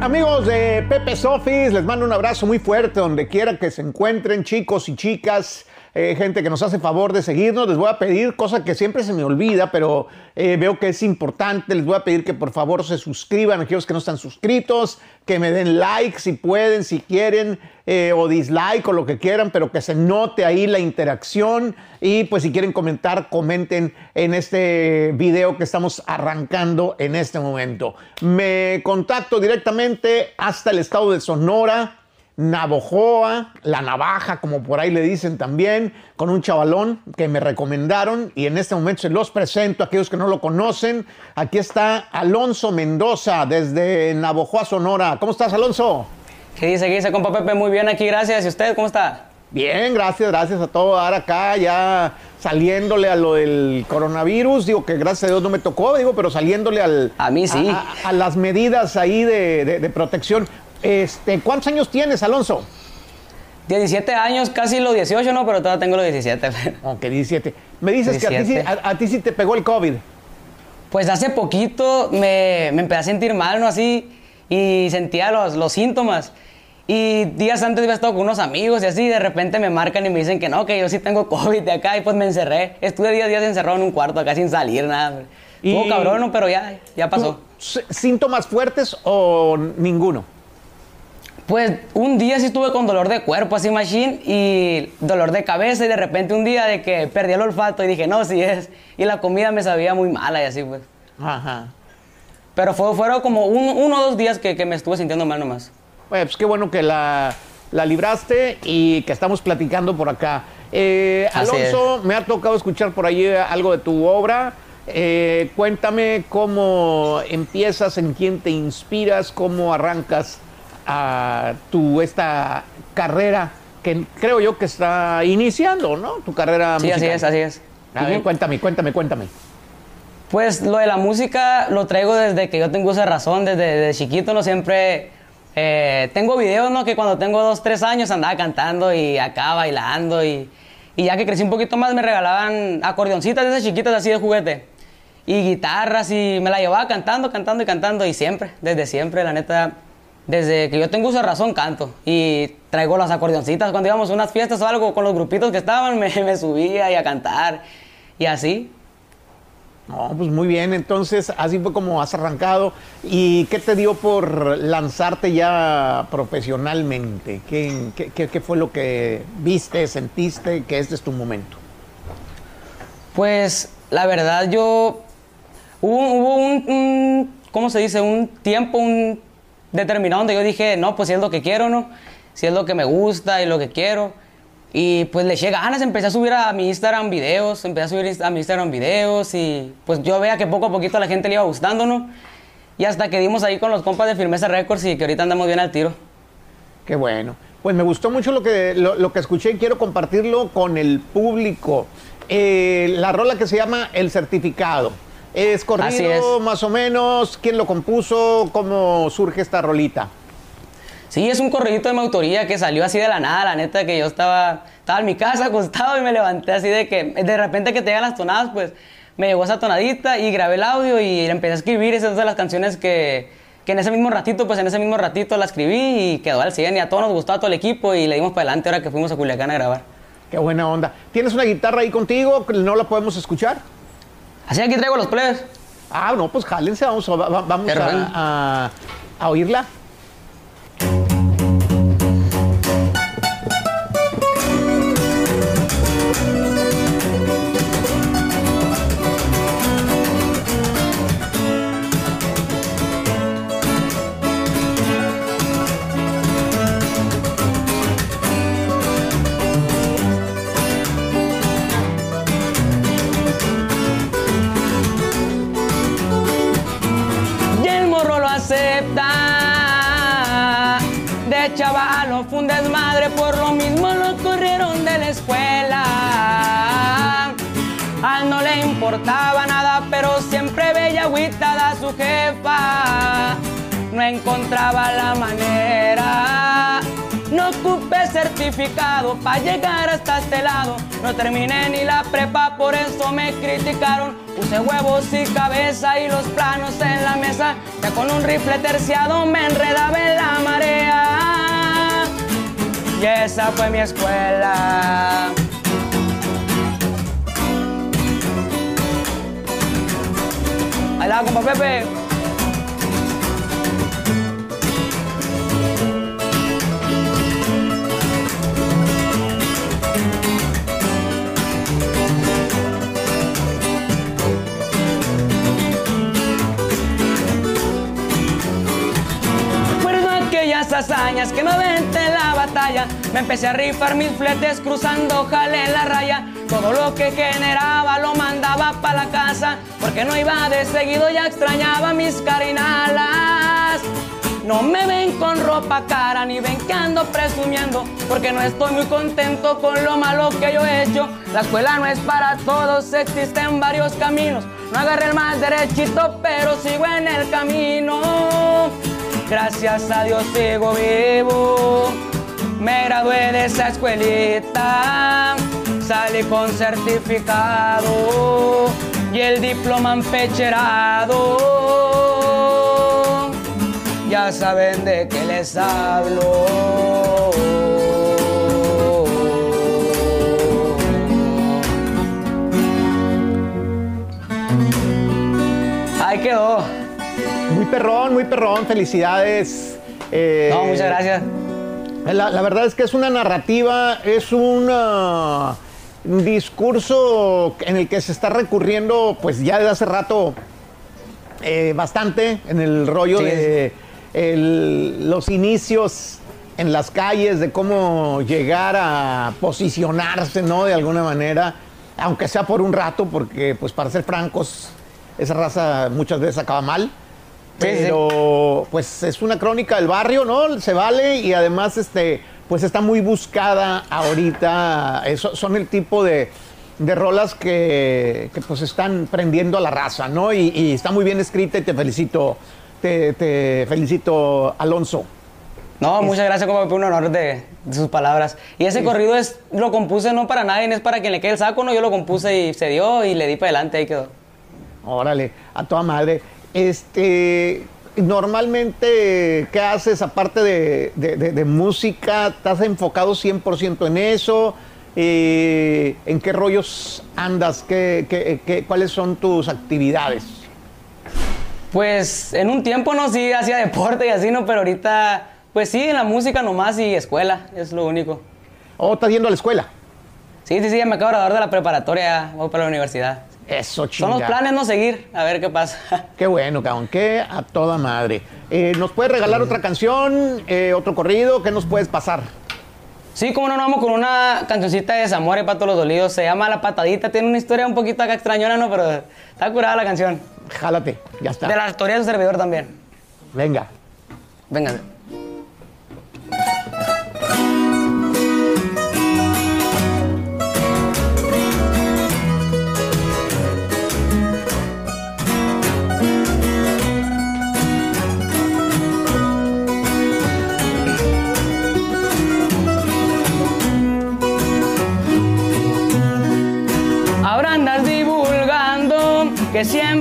Amigos de Pepe's Office, les mando un abrazo muy fuerte donde quiera que se encuentren, chicos y chicas. eh, gente que nos hace favor de seguirnos, les voy a pedir, cosa que siempre se me olvida, pero eh, veo que es importante, les voy a pedir que por favor se suscriban, aquellos que no están suscritos, que me den like si pueden, si quieren, eh, o dislike o lo que quieran, pero que se note ahí la interacción y pues si quieren comentar, comenten en este video que estamos arrancando en este momento. Me contacto directamente hasta el estado de Sonora. Navojoa, la navaja, como por ahí le dicen también, con un chavalón que me recomendaron y en este momento se los presento a aquellos que no lo conocen. Aquí está Alonso Mendoza desde Navojoa, Sonora. ¿Cómo estás, Alonso? ¿Qué dice? ¿Qué dice, compa Pepe? Muy bien aquí, gracias. ¿Y usted cómo está? Bien, gracias, gracias a todo. Ahora acá ya saliéndole a lo del coronavirus, digo que gracias a Dios no me tocó, digo, pero saliéndole al, A mí sí. a, a las medidas ahí de, de- de protección. Este, ¿Cuántos años tienes, Alonso? 17 años, casi los 18, no, pero todavía tengo los 17. Ok, 17. Me dices que a ti, sí, 17. a, a ti sí te pegó el COVID. Pues hace poquito me, me empecé a sentir mal, ¿no? Así, y sentía los, los síntomas. Y días antes había estado con unos amigos y así, de repente me marcan y me dicen que no, que yo sí tengo COVID de acá, y pues me encerré. Estuve 10 días encerrado en un cuarto acá sin salir, nada. Y- Estuvo cabrón, pero ya, ya pasó. ¿Tú, s- ¿Síntomas fuertes o ninguno? Pues un día sí estuve con dolor de cuerpo, así machine, y dolor de cabeza, y de repente un día de que perdí el olfato y dije, no, sí es. Y la comida me sabía muy mala y así, pues. Ajá. Pero fue, fueron como un- uno o dos días que, que me estuve sintiendo mal nomás. Bueno, pues qué bueno que la, la libraste y que estamos platicando por acá. Eh, Así Alonso, me ha tocado escuchar por allí algo de tu obra. Eh, cuéntame cómo empiezas, en quién te inspiras, cómo arrancas a tu esta carrera que creo yo que está iniciando, ¿no? Tu carrera Sí, así musical. es, así es. A ver, cuéntame, cuéntame, cuéntame. Pues lo de la música lo traigo desde que yo tengo esa razón, desde, desde chiquito, ¿no? Siempre eh, tengo videos, ¿no? Que cuando tengo dos, tres años andaba cantando y acá bailando y, y ya que crecí un poquito más me regalaban acordeoncitas de esas chiquitas así de juguete y guitarras y me la llevaba cantando, cantando y cantando y siempre, desde siempre, la neta, desde que yo tengo esa razón canto y traigo las acordeoncitas cuando íbamos a unas fiestas o algo con los grupitos que estaban, me, me subía y a cantar y así. No, pues muy bien, entonces así fue como has arrancado. ¿Y qué te dio por lanzarte ya profesionalmente? ¿Qué, qué- qué- fue lo que viste, sentiste que este es tu momento? Pues la verdad yo hubo, hubo un, un- ¿cómo se dice? Un tiempo, un determinado donde yo dije, no, pues si es lo que quiero, ¿no? Si es lo que me gusta y lo que quiero. Y pues le eché ganas, empecé a subir a mi Instagram videos, empecé a subir a mi Instagram videos y pues yo veía que poco a poquito a la gente le iba gustando, ¿no? Y hasta que dimos ahí con los compas de Firmeza Records y que ahorita andamos bien al tiro. Qué bueno. Pues me gustó mucho lo que, lo, lo que escuché y quiero compartirlo con el público. Eh, la rola que se llama El Certificado. ¿Es corrido es. más o menos? ¿Quién lo compuso? ¿Cómo surge esta rolita? Sí, es un corridito de mi autoría que salió así de la nada, la neta, que yo estaba, estaba en mi casa acostado y me levanté así de que de repente que te llegan las tonadas, pues me llegó esa tonadita y grabé el audio y empecé a escribir. Esas de las canciones que, que en ese mismo ratito, pues en ese mismo ratito la escribí y quedó al 100 y a todos nos gustó a todo el equipo y le dimos para adelante ahora que fuimos a Culiacán a grabar. Qué buena onda. ¿Tienes una guitarra ahí contigo? ¿No la podemos escuchar? Así aquí traigo los plebes. Ah, no, pues jálense, vamos, a- a oírla. Importaba nada, pero siempre veía agüitada su jefa. No encontraba la manera. No ocupé certificado para llegar hasta este lado. No terminé ni la prepa, por eso me criticaron. Puse huevos y cabeza y los planos en la mesa, ya con un rifle terciado me enredaba en la marea. Y esa fue mi escuela. Compa Pepe. Aquellas hazañas que me aventé en la batalla. Me empecé a rifar mis fletes cruzando jale en la raya. Todo lo que generaba lo mandaba para la casa. Porque no iba de seguido, ya extrañaba mis carinalas. No me ven con ropa cara ni ven que ando presumiendo porque no estoy muy contento con lo malo que yo he hecho. La escuela no es para todos, existen varios caminos. No agarré el más derechito, pero sigo en el camino. Gracias a Dios sigo vivo. Me gradué de esa escuelita, salí con certificado y el diploma empecherado. Ya saben de qué les hablo. Ahí quedó. Muy perrón, muy perrón, felicidades. Eh, No, muchas gracias. La, la verdad es que es una narrativa, es un discurso en el que se está recurriendo, pues ya desde hace rato, eh, bastante en el rollo Sí, de el- los inicios en las calles, de cómo llegar a posicionarse, ¿no? De alguna manera, aunque sea por un rato, porque, pues para ser francos, esa raza muchas veces acaba mal. Sí. Pero pues es una crónica del barrio, ¿no? Se vale y además este pues está muy buscada ahorita. Eso, son el tipo de, de rolas que, que, pues están prendiendo a la raza, ¿no? Y, y está muy bien escrita y te felicito, te, te felicito, Alonso. No, muchas gracias, como un honor de, de sus palabras. Y ese corrido es, lo compuse no para nadie, es para quien le quede el saco, no, yo lo compuse y se dio y le di para adelante, ahí quedó. Órale, a toda madre. Este, normalmente, ¿qué haces aparte de, de- de- de música? ¿Estás enfocado 100% en eso? Eh, ¿En qué rollos andas? ¿Qué, qué- qué- cuáles son tus actividades? Pues en un tiempo no, sí hacía deporte y así, no, pero ahorita, pues sí, en la música nomás y escuela, es lo único. ¿O estás yendo a la escuela? Sí, sí, sí, ya me acabo de graduar de la preparatoria, voy para la universidad. Eso, Son chingada. los planes no seguir, a ver qué pasa. Qué bueno, cabrón. Qué a toda madre. Eh, ¿Nos puedes regalar otra canción, eh, otro corrido? ¿Qué nos puedes pasar? Sí, como no, nos vamos con una cancioncita de Zamora y para todos los dolidos. Se llama La Patadita. Tiene una historia un poquito acá extrañona, ¿no? Pero está curada la canción. Jálate, ya está. De la historia de su servidor también. Venga. Venga.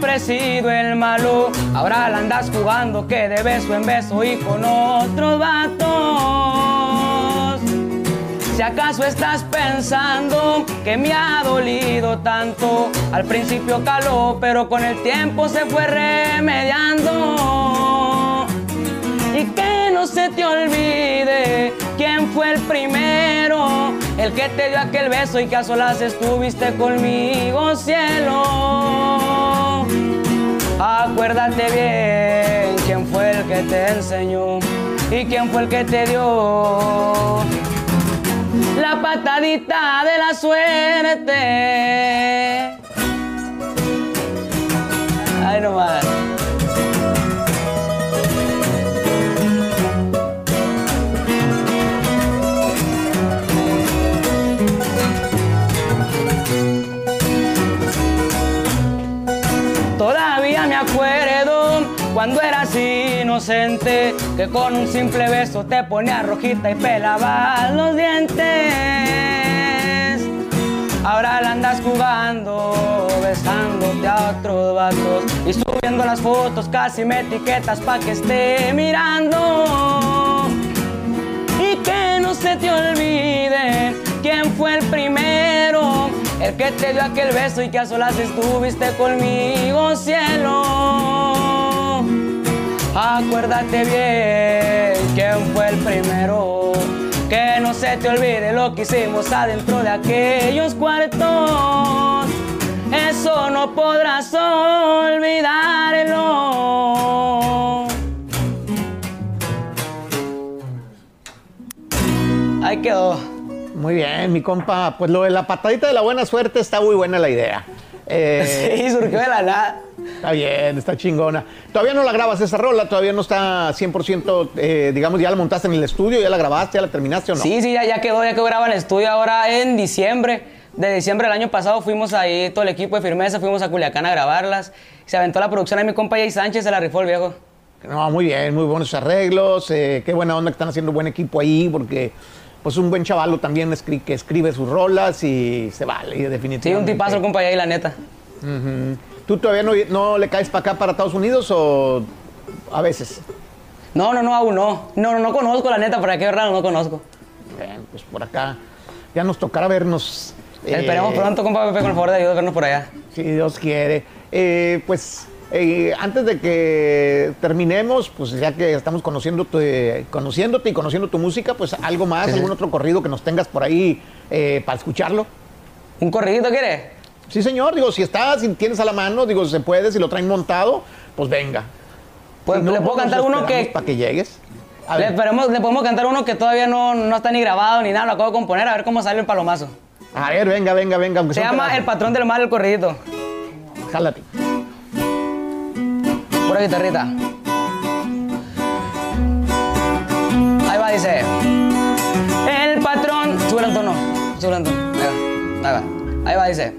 Siempre el malo. Ahora la andas jugando que de beso en beso y con otros vatos. Si acaso estás pensando que me ha dolido tanto, al principio caló, pero con el tiempo se fue remediando. Y que no se te olvide quién fue el primero, el que te dio aquel beso y que a solas estuviste conmigo, cielo. Acuérdate bien quién fue el que te enseñó y quién fue el que te dio la patadita de la suerte. Que con un simple beso te ponía rojita y pelabas los dientes. Ahora la andas jugando, besándote a otros vatos y subiendo las fotos, casi me etiquetas pa' que esté mirando. Y que no se te olvide quién fue el primero, el que te dio aquel beso y que a solas estuviste conmigo, cielo. Acuérdate bien quién fue el primero. Que no se te olvide lo que hicimos adentro de aquellos cuartos. Eso no podrás olvidarlo. Ahí quedó. Muy bien, mi compa. Pues lo de la patadita de la buena suerte está muy buena la idea. Eh, sí, surgió de la nada. Está bien, está chingona. Todavía no la grabas esa rola, todavía no está 100%, eh, digamos, ya la montaste en el estudio, ya la grabaste, ya la terminaste o no. Sí, sí, ya, ya quedó, ya quedó grabada en el estudio ahora en diciembre. De diciembre del año pasado fuimos ahí, todo el equipo de Firmeza, fuimos a Culiacán a grabarlas. Se aventó la producción ahí mi compa Jay Sánchez, se la rifó el viejo. No, muy bien, muy buenos arreglos. eh, qué buena onda que están haciendo buen equipo ahí, porque pues un buen chavalo también escri- que escribe sus rolas y se vale, Sí, definitivamente. un tipazo el compa Jay, la neta. Ujú. ¿Tú todavía no, no le caes para acá, para Estados Unidos o a veces? No, no, no, aún no. No, no, no conozco la neta, para qué raro, no conozco. Bien, pues por acá ya nos tocará vernos. eh, Esperemos pronto, compa Pepe, con el favor de Dios, vernos por allá. Si Dios quiere. Eh, pues eh, antes de que terminemos, pues ya que estamos conociéndote, conociéndote y conociendo tu música, pues algo más, Sí, sí. algún otro corrido que nos tengas por ahí eh, para escucharlo. ¿Un corridito quiere? Sí, señor, digo, si estás, si tienes a la mano, digo, se puede, si lo traen montado, pues venga. Pues Si no, le puedo cantar uno que. Para que llegues. A Le, ver, esperemos- le podemos cantar uno que todavía no, no está ni grabado ni nada, lo acabo de componer, a ver cómo sale el palomazo. a ver, venga, venga, venga. Aunque Se llama El patrón del mal, el corridito. Jálate. Pura guitarrita. Ahí va, dice. El patrón. Sube el tono. Sube el tono. Ahí va. Ahí va. Ahí va, dice.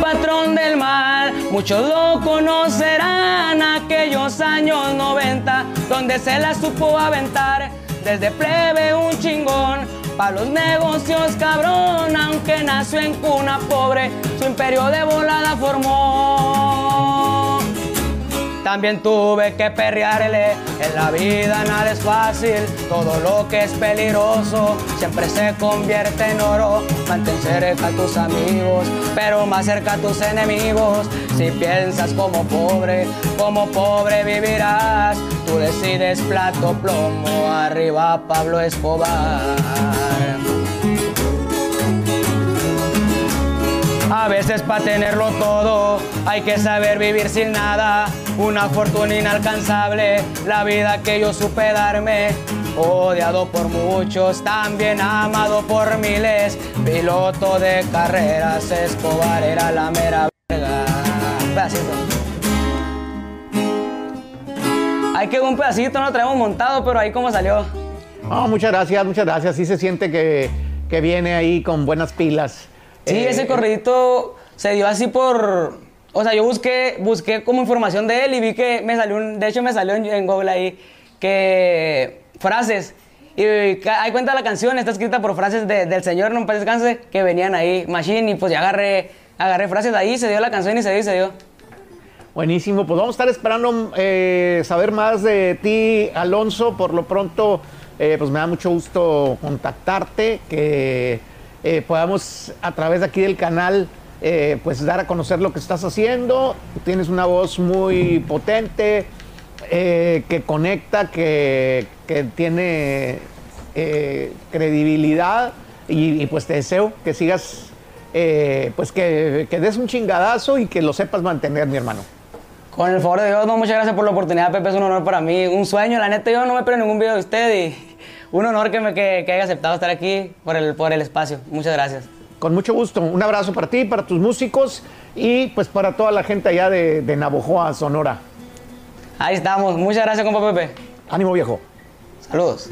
Patrón del mal, muchos lo conocerán aquellos años 90, donde se la supo aventar desde plebe un chingón. Pa' los negocios cabrón, aunque nació en cuna pobre, su imperio de volada formó. También tuve que perrearle, en la vida nada es fácil, todo lo que es peligroso siempre se convierte en oro. Mantén cerca a tus amigos, pero más cerca a tus enemigos. Si piensas como pobre, como pobre vivirás. Tú decides plato plomo, arriba Pablo Escobar. A veces para tenerlo todo hay que saber vivir sin nada. Una fortuna inalcanzable, la vida que yo supe darme. Odiado por muchos, también amado por miles. Piloto de carreras, Escobar era la mera verga. Pedacito. Ahí quedó un pedacito, no lo traemos montado, pero ahí como salió. No, muchas gracias, muchas gracias. Sí se siente que, que viene ahí con buenas pilas. Sí, Eh, ese corridito se dio así por... O sea, yo busqué, busqué como información de él y vi que me salió un... De hecho, me salió en, Google ahí que... Frases. Y ca- hay cuenta la canción, está escrita por frases de- del señor, no me descanse, que venían ahí, Machine, y pues ya agarré, agarré frases de ahí, se dio la canción y se dio y se dio. Buenísimo, pues vamos a estar esperando eh, saber más de ti, Alonso. Por lo pronto, eh, pues me da mucho gusto contactarte, que eh, podamos a través de aquí del canal, eh, pues dar a conocer lo que estás haciendo. Tienes una voz muy potente, eh, que conecta, que, que tiene eh, credibilidad y, pues te deseo que sigas, pues que, que des un chingadazo y que lo sepas mantener, mi hermano. Con el favor de Dios, no, muchas gracias por la oportunidad, Pepe, es un honor para mí, un sueño, la neta, yo no me espero ningún video de usted y un honor que, me, que, que haya aceptado estar aquí por el, por el espacio. Muchas gracias. Con mucho gusto. Un abrazo para ti, para tus músicos y pues para toda la gente allá de, de Navojoa, Sonora. Ahí estamos. Muchas gracias, compa Pepe. Ánimo viejo. Saludos.